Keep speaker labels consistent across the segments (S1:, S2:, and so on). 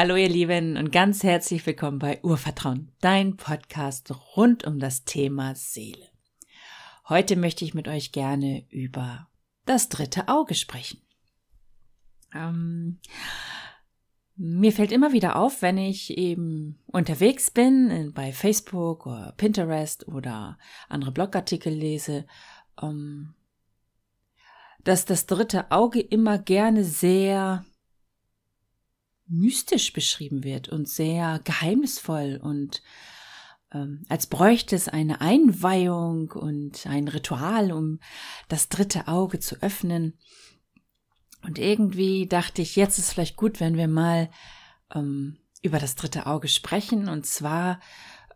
S1: Hallo ihr Lieben und ganz herzlich willkommen bei Urvertrauen, dein Podcast rund um das Thema Seele. Heute möchte ich mit euch gerne über das dritte Auge sprechen. Ähm, mir fällt immer wieder auf, wenn ich eben unterwegs bin, bei Facebook oder Pinterest oder andere Blogartikel lese, ähm, dass das dritte Auge immer gerne sehr mystisch beschrieben wird und sehr geheimnisvoll und ähm, als bräuchte es eine Einweihung und ein Ritual, um das dritte Auge zu öffnen. Und irgendwie dachte ich, jetzt ist vielleicht gut, wenn wir mal ähm, über das dritte Auge sprechen, und zwar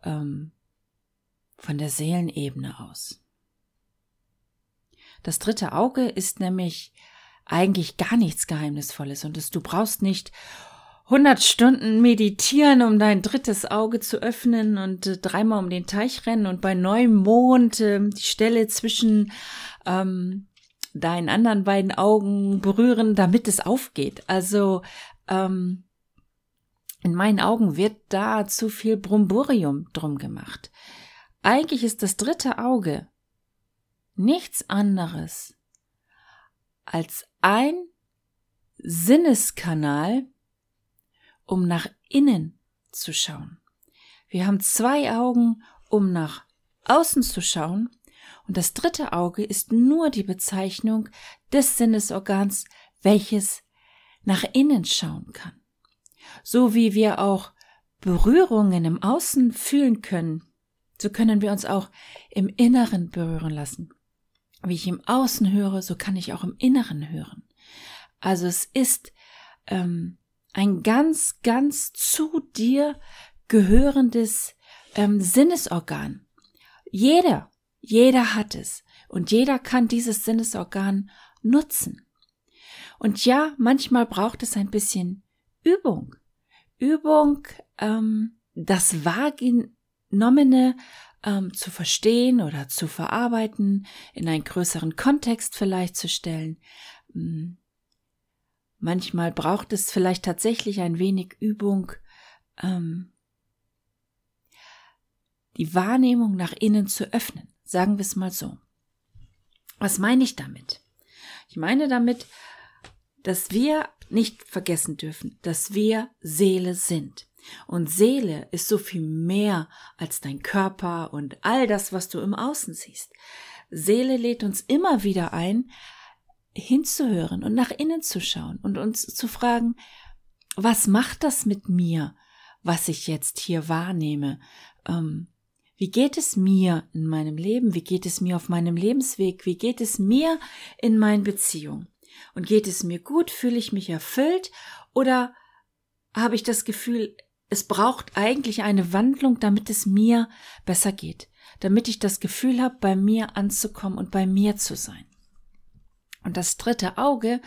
S1: ähm, von der Seelenebene aus. Das dritte Auge ist nämlich eigentlich gar nichts Geheimnisvolles und es, du brauchst nicht 100 Stunden meditieren, um dein drittes Auge zu öffnen und äh, dreimal um den Teich rennen und bei neuem Mond äh, die Stelle zwischen ähm, deinen anderen beiden Augen berühren, damit es aufgeht. Also ähm, in meinen Augen wird da zu viel Brumburium drum gemacht. Eigentlich ist das dritte Auge nichts anderes als ein Sinneskanal, um nach innen zu schauen. Wir haben zwei Augen, um nach außen zu schauen, und das dritte Auge ist nur die Bezeichnung des Sinnesorgans, welches nach innen schauen kann. So wie wir auch Berührungen im Außen fühlen können, so können wir uns auch im Inneren berühren lassen. Wie ich im Außen höre, so kann ich auch im Inneren hören. Also es ist ähm, ein ganz, ganz zu dir gehörendes ähm, Sinnesorgan. Jeder, jeder hat es und jeder kann dieses Sinnesorgan nutzen. Und ja, manchmal braucht es ein bisschen Übung. Übung, ähm, das Wahrgenommene ähm, zu verstehen oder zu verarbeiten, in einen größeren Kontext vielleicht zu stellen. Hm. Manchmal braucht es vielleicht tatsächlich ein wenig Übung, ähm, die Wahrnehmung nach innen zu öffnen. Sagen wir es mal so. Was meine ich damit? Ich meine damit, dass wir nicht vergessen dürfen, dass wir Seele sind. Und Seele ist so viel mehr als dein Körper und all das, was du im Außen siehst. Seele lädt uns immer wieder ein, hinzuhören und nach innen zu schauen und uns zu fragen, was macht das mit mir, was ich jetzt hier wahrnehme? Ähm, wie geht es mir in meinem Leben? Wie geht es mir auf meinem Lebensweg? Wie geht es mir in meinen Beziehungen? Und geht es mir gut? Fühle ich mich erfüllt? Oder habe ich das Gefühl, es braucht eigentlich eine Wandlung, damit es mir besser geht? Damit ich das Gefühl habe, bei mir anzukommen und bei mir zu sein? Und das dritte Auge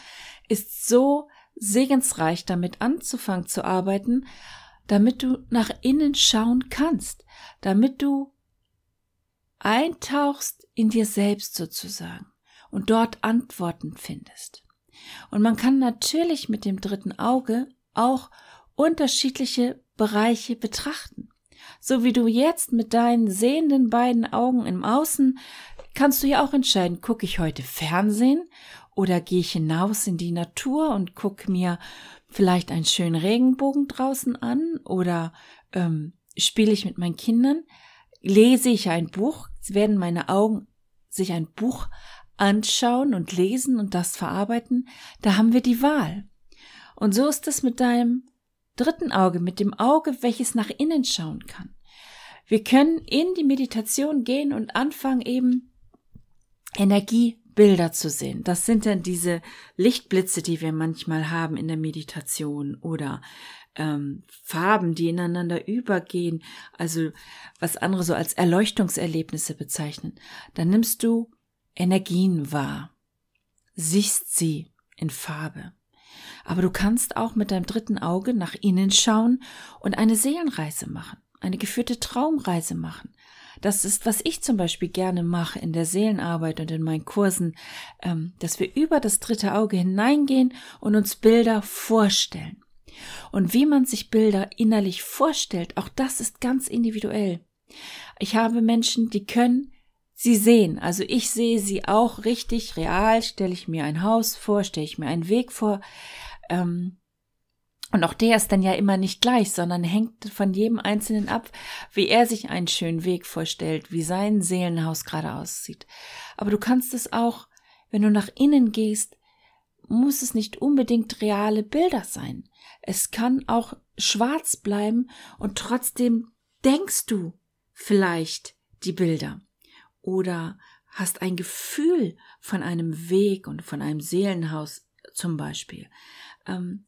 S1: ist so segensreich, damit anzufangen zu arbeiten, damit du nach innen schauen kannst, damit du eintauchst in dir selbst sozusagen und dort Antworten findest. Und man kann natürlich mit dem dritten Auge auch unterschiedliche Bereiche betrachten. So wie du jetzt mit deinen sehenden beiden Augen im Außen kannst du ja auch entscheiden, gucke ich heute Fernsehen oder gehe ich hinaus in die Natur und gucke mir vielleicht einen schönen Regenbogen draußen an oder ähm, spiele ich mit meinen Kindern, lese ich ein Buch, werden meine Augen sich ein Buch anschauen und lesen und das verarbeiten, da haben wir die Wahl. Und so ist es mit deinem dritten Auge, mit dem Auge, welches nach innen schauen kann. Wir können in die Meditation gehen und anfangen eben Energiebilder zu sehen. Das sind dann diese Lichtblitze, die wir manchmal haben in der Meditation oder ähm, Farben, die ineinander übergehen, also was andere so als Erleuchtungserlebnisse bezeichnen. Dann nimmst du Energien wahr, siehst sie in Farbe. Aber du kannst auch mit deinem dritten Auge nach innen schauen und eine Seelenreise machen, eine geführte Traumreise machen. Das ist, was ich zum Beispiel gerne mache in der Seelenarbeit und in meinen Kursen, ähm, dass wir über das dritte Auge hineingehen und uns Bilder vorstellen. Und wie man sich Bilder innerlich vorstellt, auch das ist ganz individuell. Ich habe Menschen, die können sie sehen. Also ich sehe sie auch richtig real, stelle ich mir ein Haus vor, stelle ich mir einen Weg vor. Ähm, und auch der ist dann ja immer nicht gleich, sondern hängt von jedem Einzelnen ab, wie er sich einen schönen Weg vorstellt, wie sein Seelenhaus gerade aussieht. Aber du kannst es auch, wenn du nach innen gehst, muss es nicht unbedingt reale Bilder sein. Es kann auch schwarz bleiben und trotzdem denkst du vielleicht die Bilder oder hast ein Gefühl von einem Weg und von einem Seelenhaus zum Beispiel. Ähm,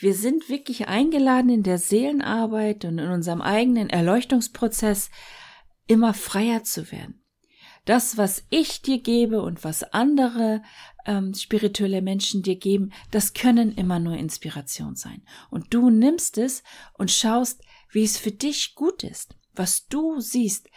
S1: wir sind wirklich eingeladen in der Seelenarbeit und in unserem eigenen Erleuchtungsprozess immer freier zu werden. Das, was ich dir gebe und was andere ähm, spirituelle Menschen dir geben, das können immer nur Inspiration sein. Und du nimmst es und schaust, wie es für dich gut ist, was du siehst,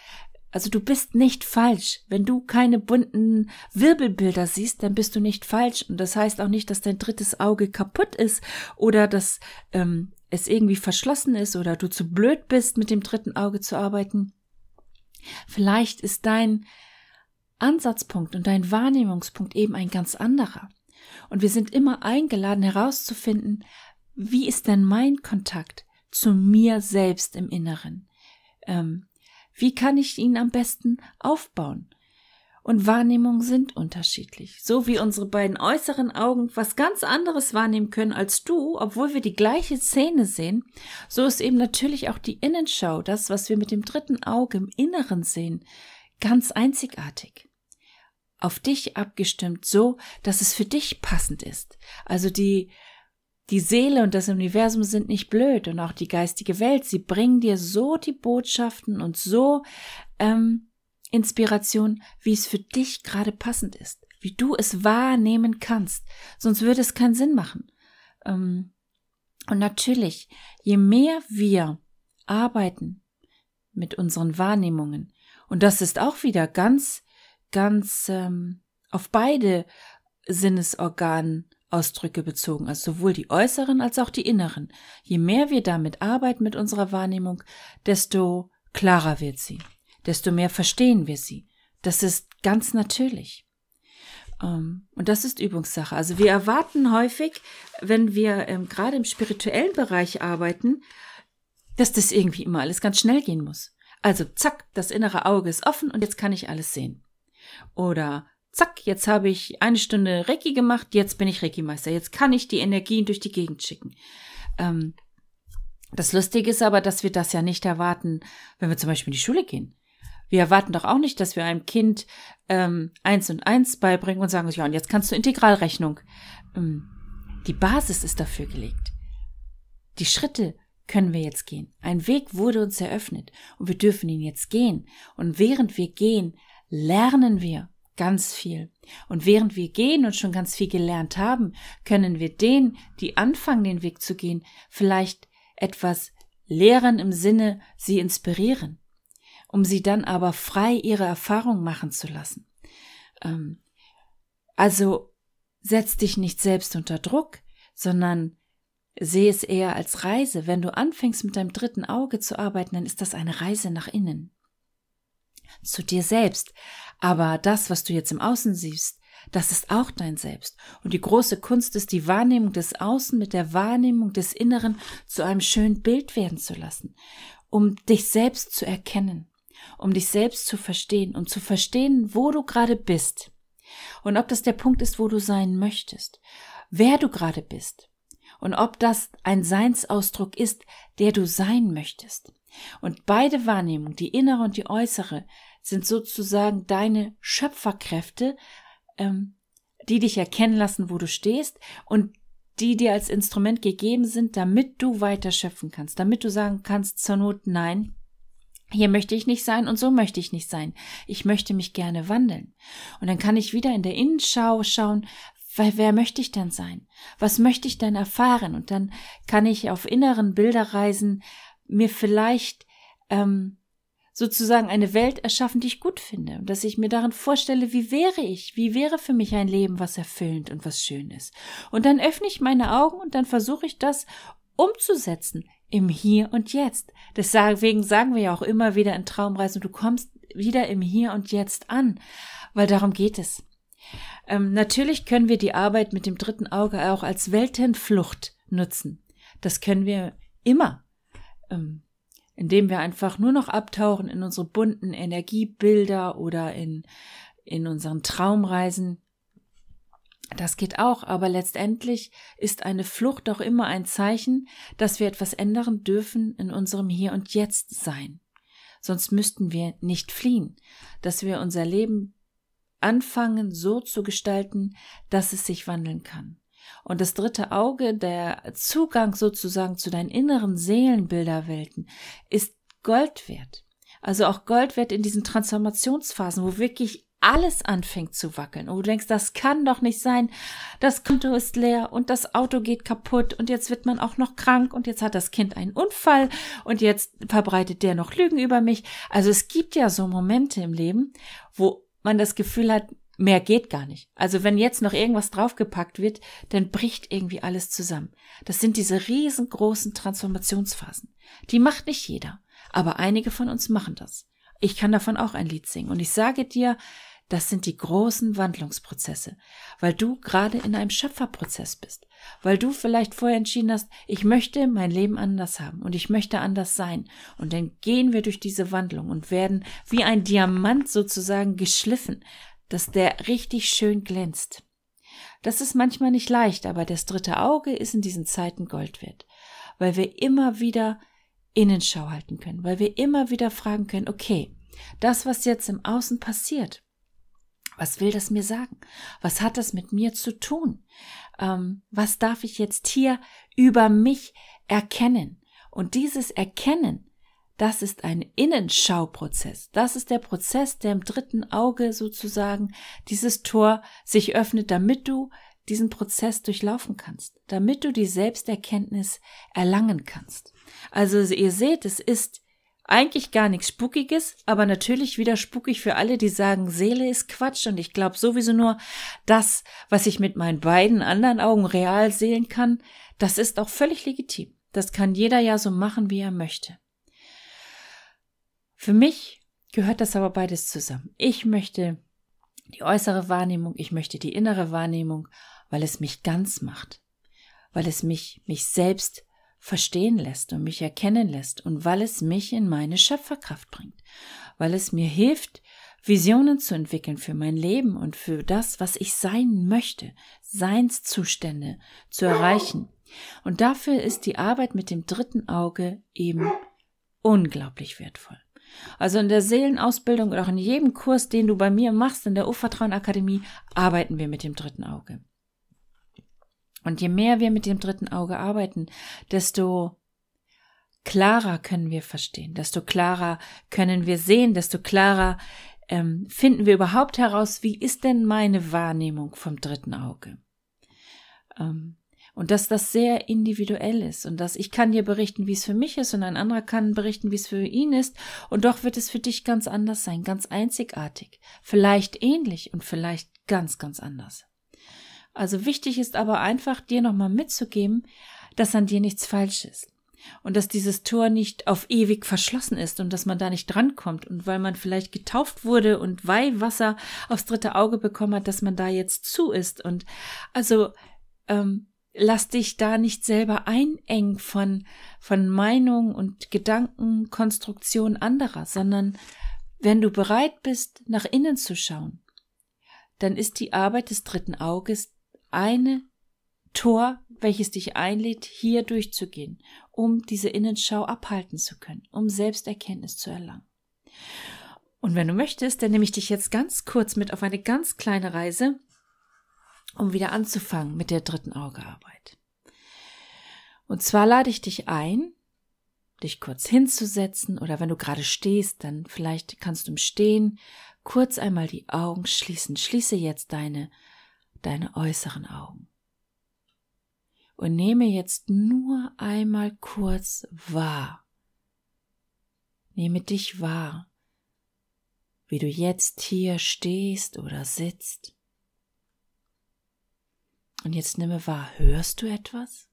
S1: also du bist nicht falsch. Wenn du keine bunten Wirbelbilder siehst, dann bist du nicht falsch. Und das heißt auch nicht, dass dein drittes Auge kaputt ist oder dass ähm, es irgendwie verschlossen ist oder du zu blöd bist, mit dem dritten Auge zu arbeiten. Vielleicht ist dein Ansatzpunkt und dein Wahrnehmungspunkt eben ein ganz anderer. Und wir sind immer eingeladen herauszufinden, wie ist denn mein Kontakt zu mir selbst im Inneren? Ähm, wie kann ich ihn am besten aufbauen? Und Wahrnehmungen sind unterschiedlich. So wie unsere beiden äußeren Augen was ganz anderes wahrnehmen können als du, obwohl wir die gleiche Szene sehen, so ist eben natürlich auch die Innenschau, das, was wir mit dem dritten Auge im Inneren sehen, ganz einzigartig. Auf dich abgestimmt so, dass es für dich passend ist. Also die die Seele und das Universum sind nicht blöd und auch die geistige Welt. Sie bringen dir so die Botschaften und so ähm, Inspiration, wie es für dich gerade passend ist, wie du es wahrnehmen kannst. Sonst würde es keinen Sinn machen. Ähm, und natürlich, je mehr wir arbeiten mit unseren Wahrnehmungen, und das ist auch wieder ganz, ganz ähm, auf beide Sinnesorganen Ausdrücke bezogen, also sowohl die äußeren als auch die inneren. Je mehr wir damit arbeiten mit unserer Wahrnehmung, desto klarer wird sie, desto mehr verstehen wir sie. Das ist ganz natürlich. Ähm, und das ist Übungssache. Also wir erwarten häufig, wenn wir ähm, gerade im spirituellen Bereich arbeiten, dass das irgendwie immer alles ganz schnell gehen muss. Also zack, das innere Auge ist offen und jetzt kann ich alles sehen. Oder zack, jetzt habe ich eine Stunde Reiki gemacht, jetzt bin ich Reiki-Meister, jetzt kann ich die Energien durch die Gegend schicken. Ähm, das Lustige ist aber, dass wir das ja nicht erwarten, wenn wir zum Beispiel in die Schule gehen. Wir erwarten doch auch nicht, dass wir einem Kind ähm, eins und eins beibringen und sagen, ja, und jetzt kannst du Integralrechnung. Ähm, die Basis ist dafür gelegt. Die Schritte können wir jetzt gehen. Ein Weg wurde uns eröffnet und wir dürfen ihn jetzt gehen. Und während wir gehen, lernen wir ganz viel. Und während wir gehen und schon ganz viel gelernt haben, können wir denen, die anfangen, den Weg zu gehen, vielleicht etwas lehren im Sinne, sie inspirieren, um sie dann aber frei ihre Erfahrung machen zu lassen. Ähm, also setz dich nicht selbst unter Druck, sondern sehe es eher als Reise. Wenn du anfängst mit deinem dritten Auge zu arbeiten, dann ist das eine Reise nach innen. Zu dir selbst, aber das, was du jetzt im Außen siehst, das ist auch dein Selbst. Und die große Kunst ist, die Wahrnehmung des Außen mit der Wahrnehmung des Inneren zu einem schönen Bild werden zu lassen, um dich selbst zu erkennen, um dich selbst zu verstehen, um zu verstehen, wo du gerade bist. Und ob das der Punkt ist, wo du sein möchtest, wer du gerade bist. Und ob das ein Seinsausdruck ist, der du sein möchtest. Und beide Wahrnehmungen, die innere und die äußere, sind sozusagen deine Schöpferkräfte, ähm, die dich erkennen lassen, wo du stehst und die dir als Instrument gegeben sind, damit du weiter schöpfen kannst, damit du sagen kannst zur Not nein, hier möchte ich nicht sein und so möchte ich nicht sein. Ich möchte mich gerne wandeln. Und dann kann ich wieder in der Innenschau schauen, weil wer möchte ich denn sein? Was möchte ich denn erfahren? Und dann kann ich auf inneren Bilderreisen mir vielleicht ähm, sozusagen eine Welt erschaffen, die ich gut finde und dass ich mir darin vorstelle, wie wäre ich, wie wäre für mich ein Leben, was erfüllend und was schön ist. Und dann öffne ich meine Augen und dann versuche ich das umzusetzen im Hier und Jetzt. Deswegen sagen wir ja auch immer wieder in Traumreisen, du kommst wieder im Hier und Jetzt an, weil darum geht es. Ähm, natürlich können wir die Arbeit mit dem dritten Auge auch als Weltenflucht nutzen. Das können wir immer, indem wir einfach nur noch abtauchen in unsere bunten Energiebilder oder in, in unseren Traumreisen. Das geht auch, aber letztendlich ist eine Flucht auch immer ein Zeichen, dass wir etwas ändern dürfen in unserem Hier und Jetzt sein. Sonst müssten wir nicht fliehen, dass wir unser Leben anfangen so zu gestalten, dass es sich wandeln kann. Und das dritte Auge, der Zugang sozusagen zu deinen inneren Seelenbilderwelten, ist Gold wert. Also auch Gold wert in diesen Transformationsphasen, wo wirklich alles anfängt zu wackeln und du denkst, das kann doch nicht sein, das Konto ist leer und das Auto geht kaputt und jetzt wird man auch noch krank und jetzt hat das Kind einen Unfall und jetzt verbreitet der noch Lügen über mich. Also es gibt ja so Momente im Leben, wo man das Gefühl hat, mehr geht gar nicht. Also wenn jetzt noch irgendwas draufgepackt wird, dann bricht irgendwie alles zusammen. Das sind diese riesengroßen Transformationsphasen. Die macht nicht jeder, aber einige von uns machen das. Ich kann davon auch ein Lied singen und ich sage dir, das sind die großen Wandlungsprozesse, weil du gerade in einem Schöpferprozess bist, weil du vielleicht vorher entschieden hast, ich möchte mein Leben anders haben und ich möchte anders sein. Und dann gehen wir durch diese Wandlung und werden wie ein Diamant sozusagen geschliffen, dass der richtig schön glänzt. Das ist manchmal nicht leicht, aber das dritte Auge ist in diesen Zeiten Gold wert, weil wir immer wieder Innenschau halten können, weil wir immer wieder fragen können, okay, das, was jetzt im Außen passiert, was will das mir sagen? Was hat das mit mir zu tun? Ähm, was darf ich jetzt hier über mich erkennen? Und dieses Erkennen, das ist ein Innenschauprozess. Das ist der Prozess, der im dritten Auge sozusagen dieses Tor sich öffnet, damit du diesen Prozess durchlaufen kannst, damit du die Selbsterkenntnis erlangen kannst. Also ihr seht, es ist eigentlich gar nichts Spukiges, aber natürlich wieder spukig für alle, die sagen, Seele ist Quatsch und ich glaube sowieso nur, das, was ich mit meinen beiden anderen Augen real sehen kann, das ist auch völlig legitim. Das kann jeder ja so machen, wie er möchte. Für mich gehört das aber beides zusammen. Ich möchte die äußere Wahrnehmung, ich möchte die innere Wahrnehmung, weil es mich ganz macht, weil es mich, mich selbst verstehen lässt und mich erkennen lässt und weil es mich in meine Schöpferkraft bringt, weil es mir hilft, Visionen zu entwickeln für mein Leben und für das, was ich sein möchte, Seinszustände zu erreichen. Und dafür ist die Arbeit mit dem dritten Auge eben unglaublich wertvoll. Also in der Seelenausbildung oder auch in jedem Kurs, den du bei mir machst, in der Urvertrauen Akademie, arbeiten wir mit dem dritten Auge. Und je mehr wir mit dem dritten Auge arbeiten, desto klarer können wir verstehen, desto klarer können wir sehen, desto klarer ähm, finden wir überhaupt heraus, wie ist denn meine Wahrnehmung vom dritten Auge. Ähm, und dass das sehr individuell ist und dass ich kann dir berichten, wie es für mich ist und ein anderer kann berichten, wie es für ihn ist und doch wird es für dich ganz anders sein, ganz einzigartig, vielleicht ähnlich und vielleicht ganz, ganz anders. Also wichtig ist aber einfach, dir nochmal mitzugeben, dass an dir nichts falsch ist. Und dass dieses Tor nicht auf ewig verschlossen ist und dass man da nicht drankommt und weil man vielleicht getauft wurde und Weihwasser aufs dritte Auge bekommen hat, dass man da jetzt zu ist. Und also ähm, lass dich da nicht selber einengen von, von Meinung und Gedankenkonstruktion anderer, sondern wenn du bereit bist, nach innen zu schauen, dann ist die Arbeit des dritten Auges eine Tor, welches dich einlädt, hier durchzugehen, um diese Innenschau abhalten zu können, um Selbsterkenntnis zu erlangen. Und wenn du möchtest, dann nehme ich dich jetzt ganz kurz mit auf eine ganz kleine Reise, um wieder anzufangen mit der dritten Augearbeit. Und zwar lade ich dich ein, dich kurz hinzusetzen oder wenn du gerade stehst, dann vielleicht kannst du im Stehen kurz einmal die Augen schließen. Schließe jetzt deine deine äußeren Augen. Und nehme jetzt nur einmal kurz wahr. Nehme dich wahr, wie du jetzt hier stehst oder sitzt. Und jetzt nimme wahr, hörst du etwas?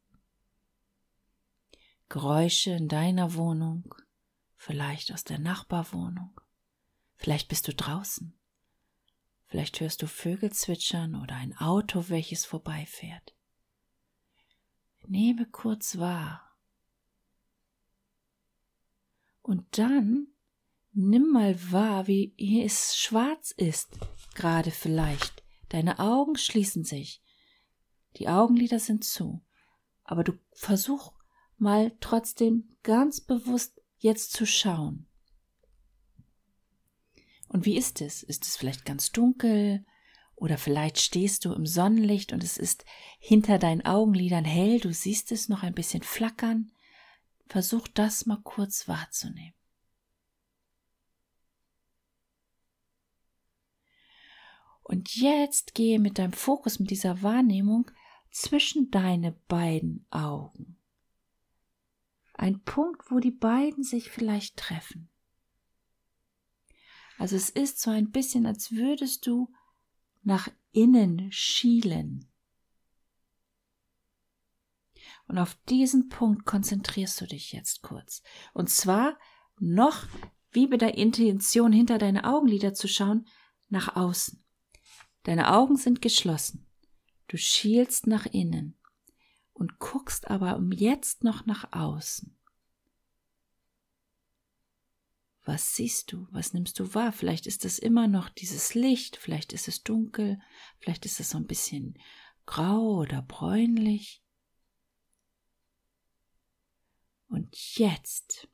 S1: Geräusche in deiner Wohnung, vielleicht aus der Nachbarwohnung, vielleicht bist du draußen, vielleicht hörst du Vögel zwitschern oder ein Auto, welches vorbeifährt. Nehme kurz wahr. Und dann nimm mal wahr, wie es schwarz ist, gerade vielleicht. Deine Augen schließen sich. Die Augenlider sind zu. Aber du versuch mal trotzdem ganz bewusst jetzt zu schauen. Und wie ist es? Ist es vielleicht ganz dunkel? Oder vielleicht stehst du im Sonnenlicht und es ist hinter deinen Augenlidern hell, du siehst es noch ein bisschen flackern. Versuch das mal kurz wahrzunehmen. Und jetzt gehe mit deinem Fokus, mit dieser Wahrnehmung zwischen deine beiden Augen. Ein Punkt, wo die beiden sich vielleicht treffen. Also es ist so ein bisschen, als würdest du nach innen schielen. Und auf diesen Punkt konzentrierst du dich jetzt kurz. Und zwar noch, wie bei der Intention hinter deine Augenlider zu schauen, nach außen. Deine Augen sind geschlossen. Du schielst nach innen und guckst aber um jetzt noch nach außen. Was siehst du? Was nimmst du wahr? Vielleicht ist es immer noch dieses Licht, vielleicht ist es dunkel, vielleicht ist es so ein bisschen grau oder bräunlich. Und jetzt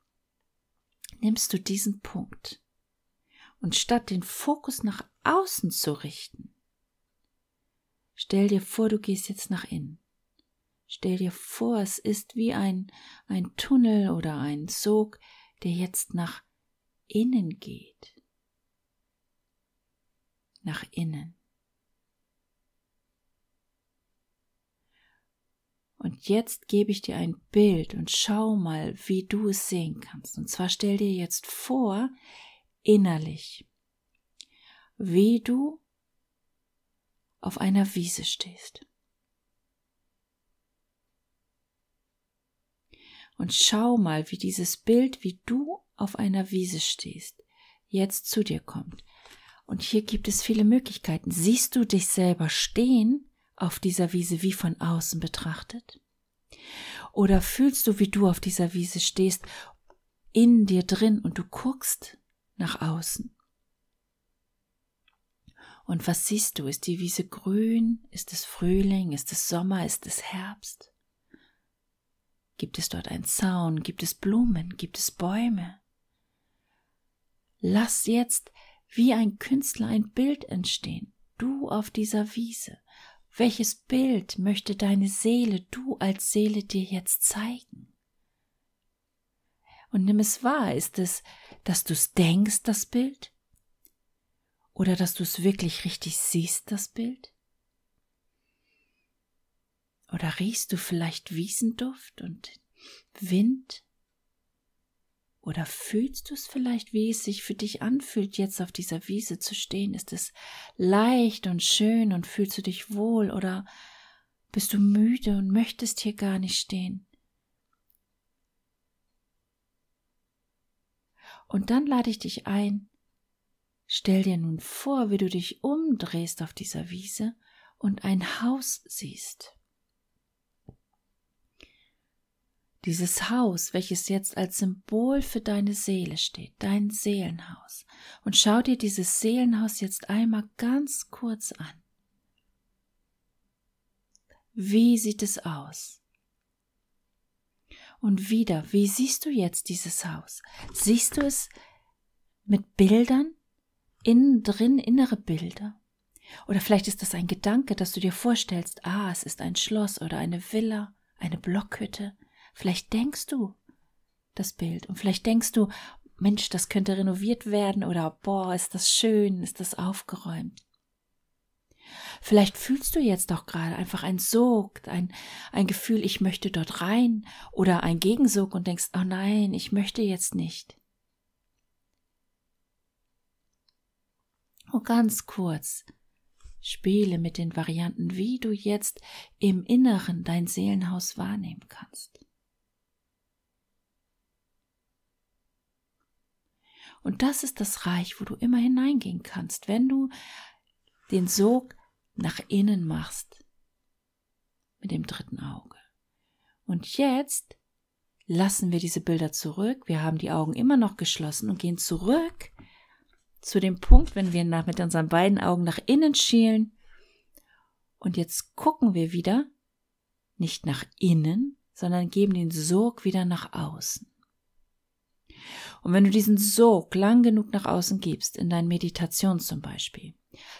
S1: nimmst du diesen Punkt und statt den Fokus nach außen zu richten, Stell dir vor, du gehst jetzt nach innen. Stell dir vor, es ist wie ein, ein Tunnel oder ein Sog, der jetzt nach innen geht. Nach innen. Und jetzt gebe ich dir ein Bild und schau mal, wie du es sehen kannst. Und zwar stell dir jetzt vor, innerlich, wie du auf einer Wiese stehst. Und schau mal, wie dieses Bild, wie du auf einer Wiese stehst, jetzt zu dir kommt. Und hier gibt es viele Möglichkeiten. Siehst du dich selber stehen auf dieser Wiese wie von außen betrachtet? Oder fühlst du, wie du auf dieser Wiese stehst, in dir drin und du guckst nach außen? Und was siehst du? Ist die Wiese grün? Ist es Frühling? Ist es Sommer? Ist es Herbst? Gibt es dort einen Zaun? Gibt es Blumen? Gibt es Bäume? Lass jetzt wie ein Künstler ein Bild entstehen. Du auf dieser Wiese. Welches Bild möchte deine Seele, du als Seele dir jetzt zeigen? Und nimm es wahr. Ist es, dass du es denkst, das Bild? Oder dass du es wirklich richtig siehst, das Bild? Oder riechst du vielleicht Wiesenduft und Wind? Oder fühlst du es vielleicht, wie es sich für dich anfühlt, jetzt auf dieser Wiese zu stehen? Ist es leicht und schön und fühlst du dich wohl oder bist du müde und möchtest hier gar nicht stehen? Und dann lade ich dich ein, Stell dir nun vor, wie du dich umdrehst auf dieser Wiese und ein Haus siehst. Dieses Haus, welches jetzt als Symbol für deine Seele steht, dein Seelenhaus. Und schau dir dieses Seelenhaus jetzt einmal ganz kurz an. Wie sieht es aus? Und wieder, wie siehst du jetzt dieses Haus? Siehst du es mit Bildern? Innen drin innere Bilder. Oder vielleicht ist das ein Gedanke, dass du dir vorstellst, ah, es ist ein Schloss oder eine Villa, eine Blockhütte. Vielleicht denkst du das Bild und vielleicht denkst du, Mensch, das könnte renoviert werden oder boah, ist das schön, ist das aufgeräumt. Vielleicht fühlst du jetzt auch gerade einfach ein Sog, ein, ein Gefühl, ich möchte dort rein oder ein Gegensog und denkst, oh nein, ich möchte jetzt nicht. nur ganz kurz. Spiele mit den Varianten, wie du jetzt im Inneren dein Seelenhaus wahrnehmen kannst. Und das ist das Reich, wo du immer hineingehen kannst, wenn du den Sog nach innen machst mit dem dritten Auge. Und jetzt lassen wir diese Bilder zurück, wir haben die Augen immer noch geschlossen und gehen zurück zu dem Punkt, wenn wir nach, mit unseren beiden Augen nach innen schielen. Und jetzt gucken wir wieder nicht nach innen, sondern geben den Sog wieder nach außen. Und wenn du diesen Sog lang genug nach außen gibst, in deinen Meditation zum Beispiel,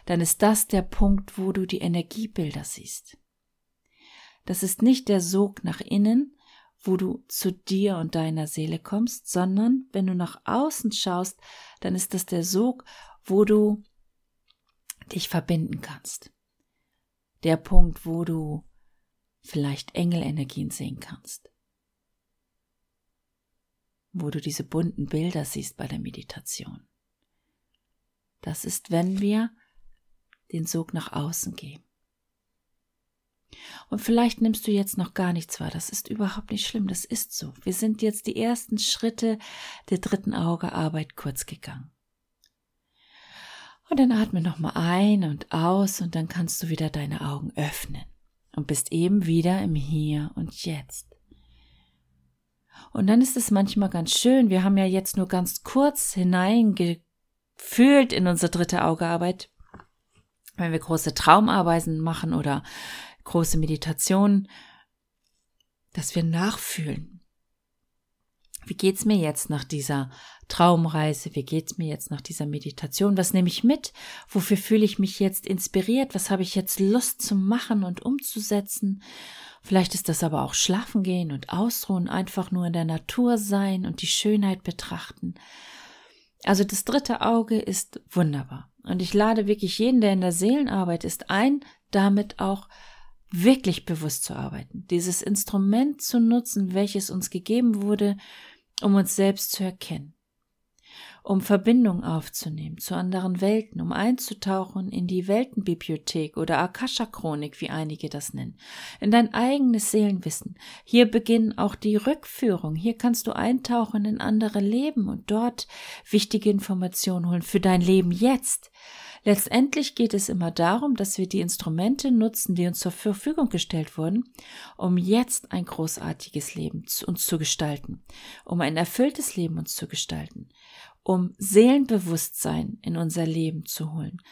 S1: dann ist das der Punkt, wo du die Energiebilder siehst. Das ist nicht der Sog nach innen, wo du zu dir und deiner Seele kommst, sondern wenn du nach außen schaust, dann ist das der Sog, wo du dich verbinden kannst. Der Punkt, wo du vielleicht Engelenergien sehen kannst. Wo du diese bunten Bilder siehst bei der Meditation. Das ist, wenn wir den Sog nach außen geben. Und vielleicht nimmst du jetzt noch gar nichts wahr. Das ist überhaupt nicht schlimm. Das ist so. Wir sind jetzt die ersten Schritte der dritten Augearbeit kurz gegangen. Und dann atme nochmal ein und aus und dann kannst du wieder deine Augen öffnen und bist eben wieder im Hier und Jetzt. Und dann ist es manchmal ganz schön. Wir haben ja jetzt nur ganz kurz hineingefühlt in unsere dritte Augearbeit. Wenn wir große Traumarbeiten machen oder große Meditation, dass wir nachfühlen. Wie geht's mir jetzt nach dieser Traumreise? Wie geht's mir jetzt nach dieser Meditation? Was nehme ich mit? Wofür fühle ich mich jetzt inspiriert? Was habe ich jetzt Lust zu machen und umzusetzen? Vielleicht ist das aber auch schlafen gehen und ausruhen, einfach nur in der Natur sein und die Schönheit betrachten. Also das dritte Auge ist wunderbar. Und ich lade wirklich jeden, der in der Seelenarbeit ist, ein, damit auch wirklich bewusst zu arbeiten, dieses Instrument zu nutzen, welches uns gegeben wurde, um uns selbst zu erkennen, um Verbindung aufzunehmen zu anderen Welten, um einzutauchen in die Weltenbibliothek oder Akasha-Chronik, wie einige das nennen, in dein eigenes Seelenwissen. Hier beginnen auch die Rückführung. Hier kannst du eintauchen in andere Leben und dort wichtige Informationen holen für dein Leben jetzt. Letztendlich geht es immer darum, dass wir die Instrumente nutzen, die uns zur Verfügung gestellt wurden, um jetzt ein großartiges Leben zu uns zu gestalten, um ein erfülltes Leben uns zu gestalten, um Seelenbewusstsein in unser Leben zu holen,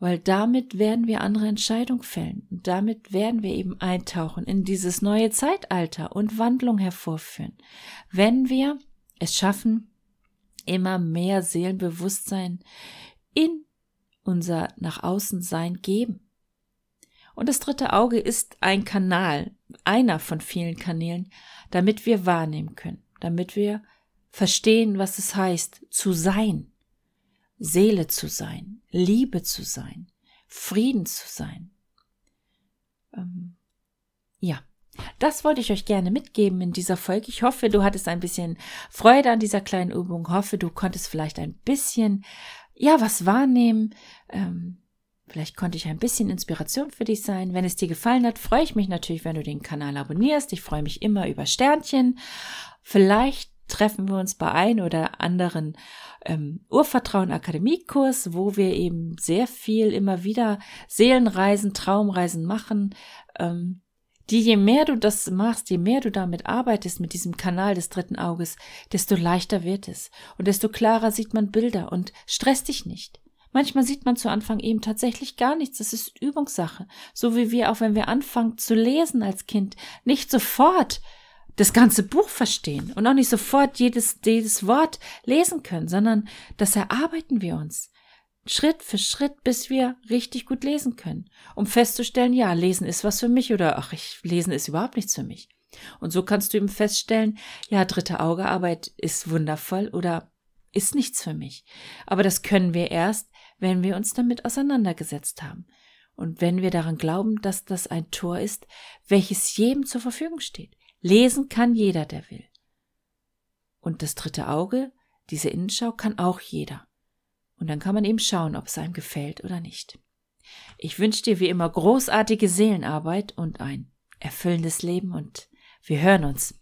S1: weil damit werden wir andere Entscheidungen fällen und damit werden wir eben eintauchen in dieses neue Zeitalter und Wandlung hervorführen, wenn wir es schaffen, immer mehr Seelenbewusstsein in unser nach außen Sein geben. Und das dritte Auge ist ein Kanal, einer von vielen Kanälen, damit wir wahrnehmen können, damit wir verstehen, was es heißt, zu sein, Seele zu sein, Liebe zu sein, Frieden zu sein. Ähm, ja, das wollte ich euch gerne mitgeben in dieser Folge. Ich hoffe, du hattest ein bisschen Freude an dieser kleinen Übung. Hoffe, du konntest vielleicht ein bisschen ja, was wahrnehmen. Ähm, vielleicht konnte ich ein bisschen Inspiration für dich sein. Wenn es dir gefallen hat, freue ich mich natürlich, wenn du den Kanal abonnierst. Ich freue mich immer über Sternchen. Vielleicht treffen wir uns bei ein oder anderen ähm, Urvertrauen Akademiekurs, wo wir eben sehr viel immer wieder Seelenreisen, Traumreisen machen. Ähm, die, je mehr du das machst, je mehr du damit arbeitest mit diesem Kanal des dritten Auges, desto leichter wird es und desto klarer sieht man Bilder und stress dich nicht. Manchmal sieht man zu Anfang eben tatsächlich gar nichts. Das ist Übungssache. So wie wir auch, wenn wir anfangen zu lesen als Kind, nicht sofort das ganze Buch verstehen und auch nicht sofort jedes, jedes Wort lesen können, sondern das erarbeiten wir uns. Schritt für Schritt, bis wir richtig gut lesen können, um festzustellen, ja, lesen ist was für mich oder ach, ich lesen ist überhaupt nichts für mich. Und so kannst du eben feststellen, ja, dritte Augearbeit ist wundervoll oder ist nichts für mich. Aber das können wir erst, wenn wir uns damit auseinandergesetzt haben. Und wenn wir daran glauben, dass das ein Tor ist, welches jedem zur Verfügung steht. Lesen kann jeder, der will. Und das dritte Auge, diese Innenschau, kann auch jeder. Und dann kann man eben schauen, ob es einem gefällt oder nicht. Ich wünsche dir wie immer großartige Seelenarbeit und ein erfüllendes Leben und wir hören uns.